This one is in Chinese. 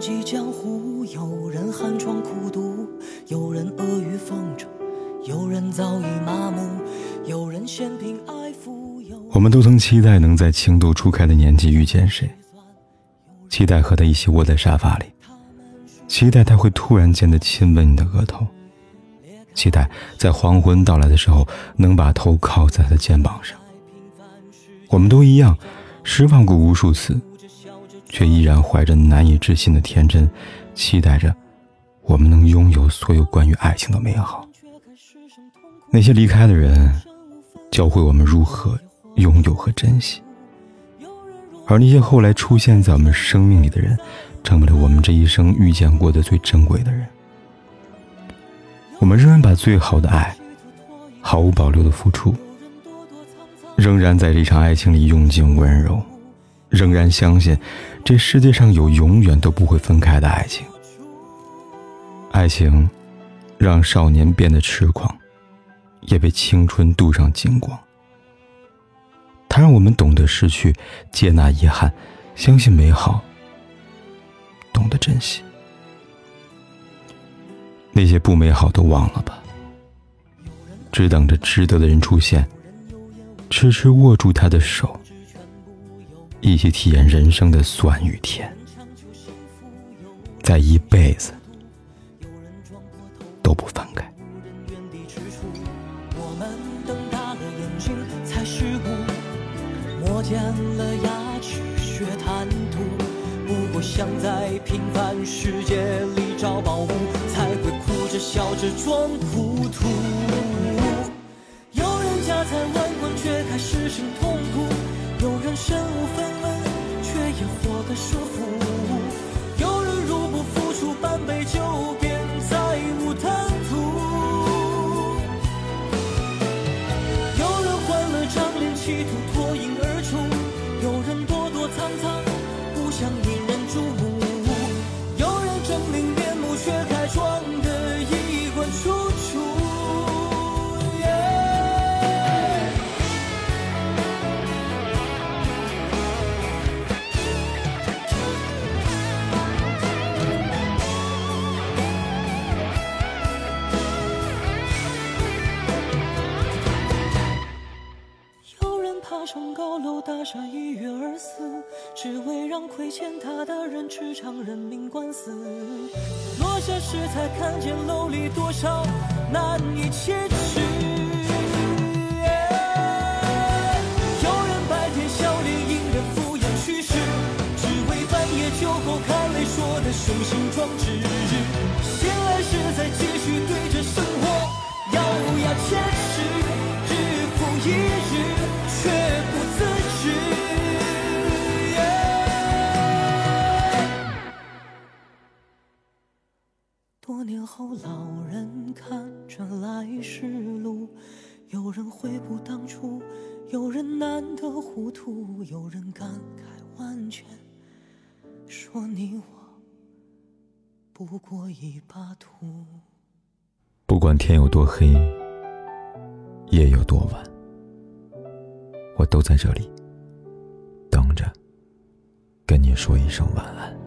记江湖，有人寒窗苦读，有人阿谀奉承，有人早已麻木，有人嫌贫爱富。我们都曾期待能在情窦初开的年纪遇见谁，期待和他一起窝在沙发里，期待他会突然间的亲吻你的额头，期待在黄昏到来的时候能把头靠在他肩膀上。我们都一样，失望过无数次。却依然怀着难以置信的天真，期待着我们能拥有所有关于爱情的美好。那些离开的人，教会我们如何拥有和珍惜；而那些后来出现在我们生命里的人，成为了我们这一生遇见过的最珍贵的人。我们仍然把最好的爱，毫无保留的付出，仍然在这场爱情里用尽温柔。仍然相信，这世界上有永远都不会分开的爱情。爱情，让少年变得痴狂，也被青春镀上金光。它让我们懂得失去，接纳遗憾，相信美好，懂得珍惜。那些不美好都忘了吧，只等着值得的人出现，痴痴握住他的手。一起体验人生的酸与甜，在一辈子都不分开。我们瞪大了眼睛才是悟，磨尖了牙齿学贪图。不过想在平凡世界里找宝物，才会哭着笑着装糊涂。有人家财万贯却还失声痛哭，有人身高楼大厦一跃而死，只为让亏欠他的人吃场人命官司。落下时才看见楼里多少难以启齿。有人白天笑脸迎人敷衍去世，只为半夜酒后看泪说的雄心壮志。后，老人看着来时路，有人悔不当初，有人难得糊涂，有人感慨万千，说你我不过一把土。不管天有多黑，夜有多晚。我都在这里，等着，跟你说一声晚安。